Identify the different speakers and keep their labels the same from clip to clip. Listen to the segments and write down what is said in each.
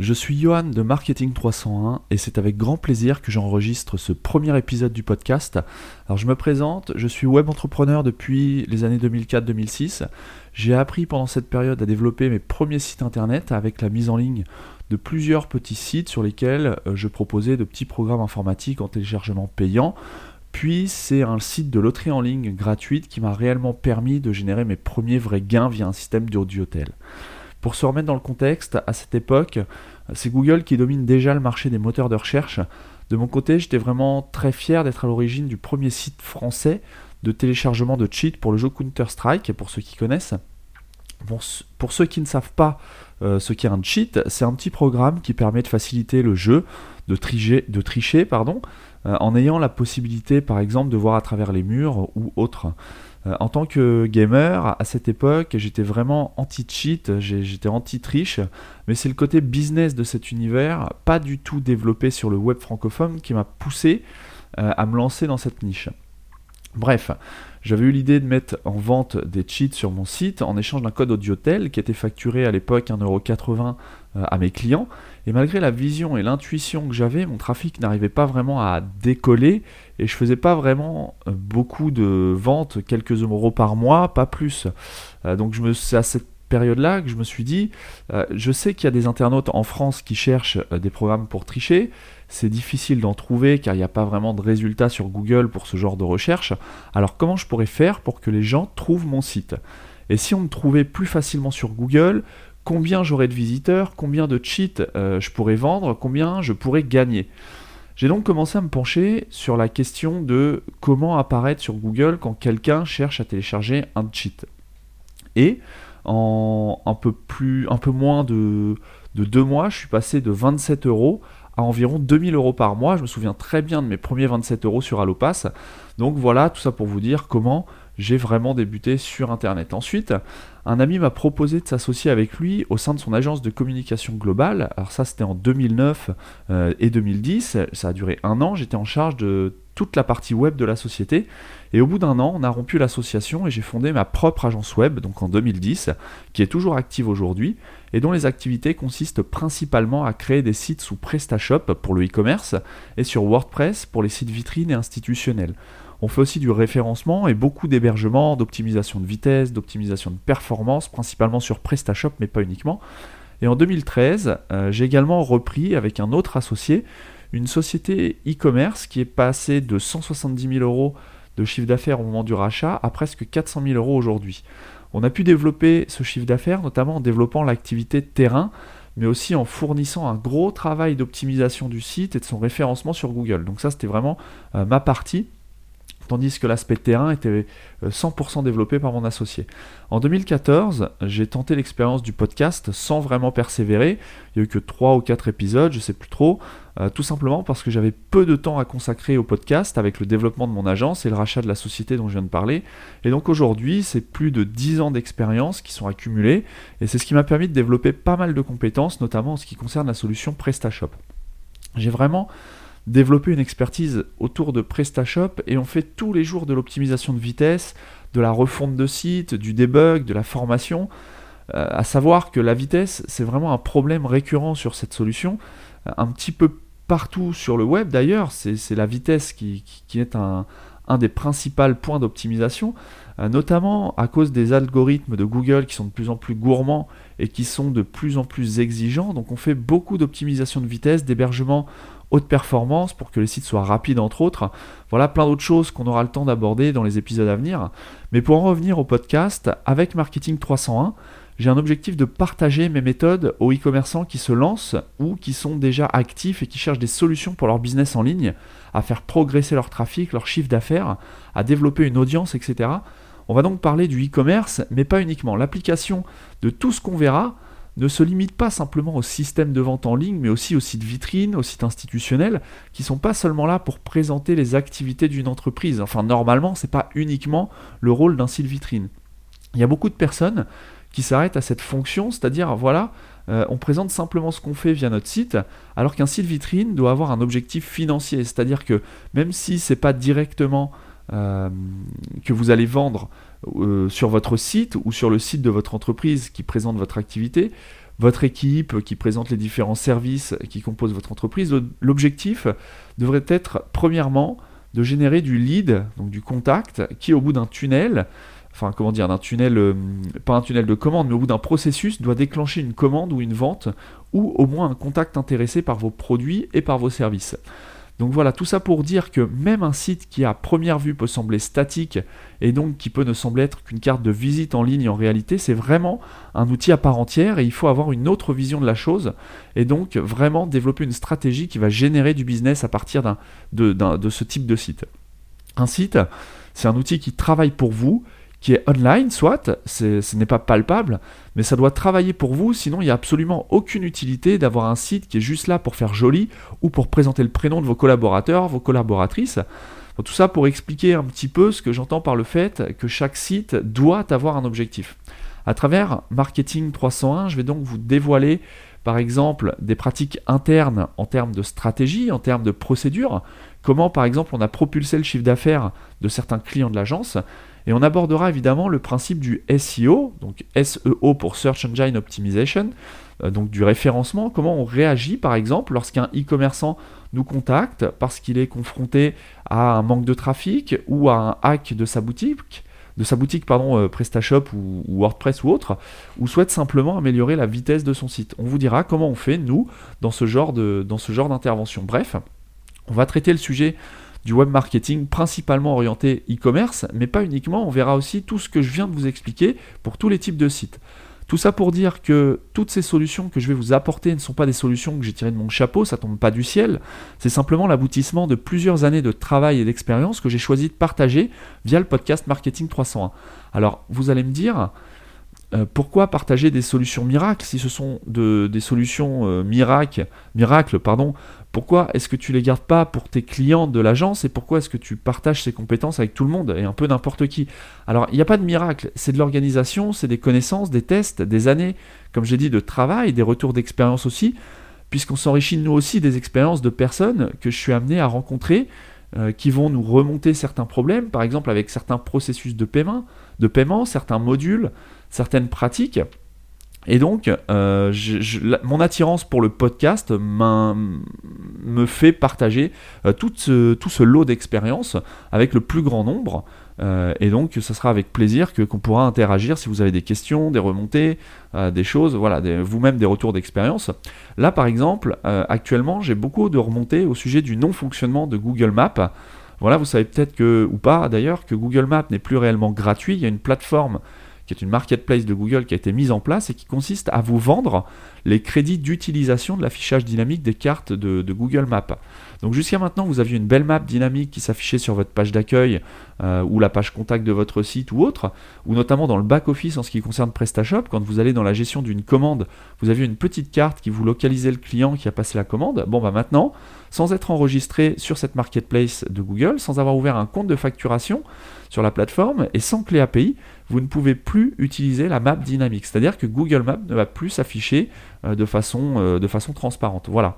Speaker 1: Je suis Johan de Marketing 301 et c'est avec grand plaisir que j'enregistre ce premier épisode du podcast. Alors je me présente, je suis web entrepreneur depuis les années 2004-2006. J'ai appris pendant cette période à développer mes premiers sites internet avec la mise en ligne de plusieurs petits sites sur lesquels euh, je proposais de petits programmes informatiques en téléchargement payant. Puis c'est un site de loterie en ligne gratuite qui m'a réellement permis de générer mes premiers vrais gains via un système d'audiotel. Pour se remettre dans le contexte, à cette époque, c'est Google qui domine déjà le marché des moteurs de recherche. De mon côté, j'étais vraiment très fier d'être à l'origine du premier site français de téléchargement de cheats pour le jeu Counter-Strike, pour ceux qui connaissent. Pour, ceux qui ne savent pas euh, ce qu'est un cheat, c'est un petit programme qui permet de faciliter le jeu, de, tricher, pardon, euh, en ayant la possibilité par exemple de voir à travers les murs ou autres. Euh, en tant que gamer, à cette époque, j'étais vraiment anti-cheat, j'étais anti-triche, mais c'est le côté business de cet univers, pas du tout développé sur le web francophone, qui m'a poussé euh, à me lancer dans cette niche. Bref, j'avais eu l'idée de mettre en vente des cheats sur mon site en échange d'un code audiotel qui était facturé à l'époque 1,80€ euh, à mes clients. Et malgré la vision et l'intuition que j'avais, mon trafic n'arrivait pas vraiment à décoller et je faisais pas vraiment euh, beaucoup de ventes, quelques euros par mois, pas plus. Euh, donc je me, c'est à cette période-là que je me suis dit, je sais qu'il y a des internautes en France qui cherchent des programmes pour tricher. C'est difficile d'en trouver car il n'y a pas vraiment de résultats sur Google pour ce genre de recherche. Alors comment je pourrais faire pour que les gens trouvent mon site? Et si on me trouvait plus facilement sur Google, combien j'aurais de visiteurs, combien de cheats euh, je pourrais vendre, combien je pourrais gagner? J'ai donc commencé à me pencher sur la question de comment apparaître sur Google quand quelqu'un cherche à télécharger un cheat. Et en un peu, moins de, de deux mois, je suis passé de 27 euros à environ 2000 euros par mois. Je me souviens très bien de mes premiers 27 euros sur Allopass. Donc voilà, tout ça pour vous dire comment j'ai vraiment débuté sur Internet. Ensuite, un ami m'a proposé de s'associer avec lui au sein de son agence de communication globale. Alors ça, c'était en 2009 euh, et 2010. Ça a duré un an. J'étais en charge de toute la partie web de la société. Et au bout d'un an, on a rompu l'association et j'ai fondé ma propre agence web, donc en 2010, qui est toujours active aujourd'hui et dont les activités consistent principalement à créer des sites sous PrestaShop pour le e-commerce et sur WordPress pour les sites vitrines et institutionnels. On fait aussi du référencement et beaucoup d'hébergement, d'optimisation de vitesse, d'optimisation de performance, principalement sur PrestaShop, mais pas uniquement. Et en 2013, euh, j'ai également repris avec un autre associé une société e-commerce qui est passée de 170 000 euros de chiffre d'affaires au moment du rachat à presque 400 000 euros aujourd'hui. On a pu développer ce chiffre d'affaires notamment en développant l'activité terrain, mais aussi en fournissant un gros travail d'optimisation du site et de son référencement sur Google. Donc ça c'était vraiment euh, ma partie tandis que l'aspect terrain était 100% euh, développé par mon associé. En 2014, j'ai tenté l'expérience du podcast sans vraiment persévérer. Il n'y a eu que 3 ou 4 épisodes, je ne sais plus trop, euh, tout simplement parce que j'avais peu de temps à consacrer au podcast avec le développement de mon agence et le rachat de la société dont je viens de parler. Et donc aujourd'hui, c'est plus de 10 ans d'expérience qui sont accumulés et c'est ce qui m'a permis de développer pas mal de compétences, notamment en ce qui concerne la solution PrestaShop. J'ai vraiment développer une expertise autour de PrestaShop et on fait tous les jours de l'optimisation de vitesse, de la refonte de site, du debug, de la formation. Euh, à savoir que la vitesse, c'est vraiment un problème récurrent sur cette solution, un petit peu partout sur le web d'ailleurs, c'est la vitesse qui, est un, des principaux points d'optimisation, euh, notamment à cause des algorithmes de Google qui sont de plus en plus gourmands et qui sont de plus en plus exigeants. Donc on fait beaucoup d'optimisation de vitesse, d'hébergement haute performance pour que les sites soient rapides entre autres. Voilà plein d'autres choses qu'on aura le temps d'aborder dans les épisodes à venir. Mais pour en revenir au podcast, avec Marketing 301, j'ai un objectif de partager mes méthodes aux e-commerçants qui se lancent ou qui sont déjà actifs et qui cherchent des solutions pour leur business en ligne, à faire progresser leur trafic, leur chiffre d'affaires, à développer une audience, etc. On va donc parler du e-commerce, mais pas uniquement. L'application de tout ce qu'on verra ne se limite pas simplement au système de vente en ligne, mais aussi aux sites vitrines, aux sites institutionnels, qui sont pas seulement là pour présenter les activités d'une entreprise. Enfin, normalement, c'est pas uniquement le rôle d'un site vitrine. Il y a beaucoup de personnes qui s'arrêtent à cette fonction, c'est-à-dire, voilà, euh, on présente simplement ce qu'on fait via notre site, alors qu'un site vitrine doit avoir un objectif financier, c'est-à-dire que même si c'est pas directement euh, que vous allez vendre euh, sur votre site ou sur le site de votre entreprise qui présente votre activité, votre équipe, qui présente les différents services qui composent votre entreprise. L'objectif devrait être premièrement de générer du lead, donc du contact, qui au bout d'un tunnel, enfin comment dire, d'un tunnel, euh, pas un tunnel de commande, mais au bout d'un processus, doit déclencher une commande ou une vente, ou au moins un contact intéressé par vos produits et par vos services. Donc voilà, tout ça pour dire que même un site qui à première vue peut sembler statique et donc qui peut ne sembler être qu'une carte de visite en ligne en réalité, c'est vraiment un outil à part entière et il faut avoir une autre vision de la chose et donc vraiment développer une stratégie qui va générer du business à partir de, de ce type de site. Un site, c'est un outil qui travaille pour vous, qui est online, soit, ce n'est pas palpable, mais ça doit travailler pour vous, sinon il n'y a absolument aucune utilité d'avoir un site qui est juste là pour faire joli ou pour présenter le prénom de vos collaborateurs, vos collaboratrices. tout ça pour expliquer un petit peu ce que j'entends par le fait que chaque site doit avoir un objectif. À travers Marketing 301, je vais donc vous dévoiler par exemple des pratiques internes en termes de stratégie, en termes de procédure, comment par exemple on a propulsé le chiffre d'affaires de certains clients de l'agence, et on abordera évidemment le principe du SEO, donc SEO pour Search Engine Optimization, euh, donc du référencement, comment on réagit par exemple lorsqu'un e-commerçant nous contacte parce qu'il est confronté à un manque de trafic ou à un hack de sa boutique de sa boutique pardon, euh, PrestaShop ou, WordPress ou autre, ou souhaite simplement améliorer la vitesse de son site. On vous dira comment on fait, nous, dans ce genre d'intervention. Bref, on va traiter le sujet du web marketing principalement orienté e-commerce, mais pas uniquement, on verra aussi tout ce que je viens de vous expliquer pour tous les types de sites. Tout ça pour dire que toutes ces solutions que je vais vous apporter ne sont pas des solutions que j'ai tirées de mon chapeau, ça tombe pas du ciel, c'est simplement l'aboutissement de plusieurs années de travail et d'expérience que j'ai choisi de partager via le podcast Marketing 301. Alors, vous allez me dire, euh, pourquoi partager des solutions miracles si ce sont des solutions euh, miracles, miracles pardon, pourquoi est-ce que tu les gardes pas pour tes clients de l'agence et pourquoi est-ce que tu partages ces compétences avec tout le monde et un peu n'importe qui? Alors, il n'y a pas de miracle, c'est de l'organisation, c'est des connaissances, des tests, des années, comme j'ai dit, de travail, des retours d'expérience aussi, puisqu'on s'enrichit nous aussi des expériences de personnes que je suis amené à rencontrer euh, qui vont nous remonter certains problèmes, par exemple avec certains processus de paiement, de paiement certains modules, certaines pratiques. Et donc, euh, mon attirance pour le podcast me fait partager euh, tout, ce, lot d'expériences avec le plus grand nombre. Euh, et donc, ce sera avec plaisir que qu'on pourra interagir si vous avez des questions, des remontées, des choses, voilà, vous-même des retours d'expérience. Là, par exemple, actuellement, j'ai beaucoup de remontées au sujet du non-fonctionnement de Google Maps. Voilà, vous savez peut-être que, ou pas d'ailleurs, que Google Maps n'est plus réellement gratuit. Il y a une plateforme qui est une marketplace de Google qui a été mise en place et qui consiste à vous vendre les crédits d'utilisation de l'affichage dynamique des cartes de, Google Maps. Donc jusqu'à maintenant, vous aviez une belle map dynamique qui s'affichait sur votre page d'accueil euh, ou la page contact de votre site ou autre, ou notamment dans le back-office en ce qui concerne PrestaShop, quand vous allez dans la gestion d'une commande, vous avez une petite carte qui vous localisait le client qui a passé la commande. Bon bah maintenant, sans être enregistré sur cette marketplace de Google, sans avoir ouvert un compte de facturation sur la plateforme et sans clé API, vous ne pouvez plus utiliser la map dynamique. C'est-à-dire que Google Maps ne va plus s'afficher euh, de, façon, euh, de façon transparente. Voilà.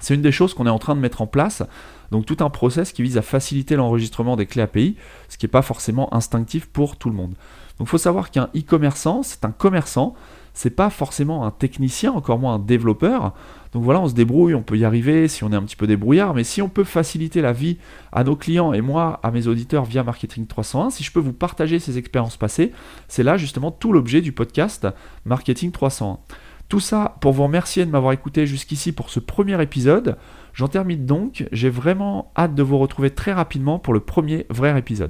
Speaker 1: C'est une des choses qu'on est en train de mettre en place. Donc tout un process qui vise à faciliter l'enregistrement des clés API, ce qui n'est pas forcément instinctif pour tout le monde. Donc il faut savoir qu'un e-commerçant, c'est un commerçant, c'est pas forcément un technicien, encore moins un développeur. Donc voilà, on se débrouille, on peut y arriver si on est un petit peu débrouillard, mais si on peut faciliter la vie à nos clients et moi à mes auditeurs via Marketing 301, si je peux vous partager ces expériences passées, c'est là justement tout l'objet du podcast Marketing 301. Tout ça pour vous remercier de m'avoir écouté jusqu'ici pour ce premier épisode. J'en termine donc, j'ai vraiment hâte de vous retrouver très rapidement pour le premier vrai épisode.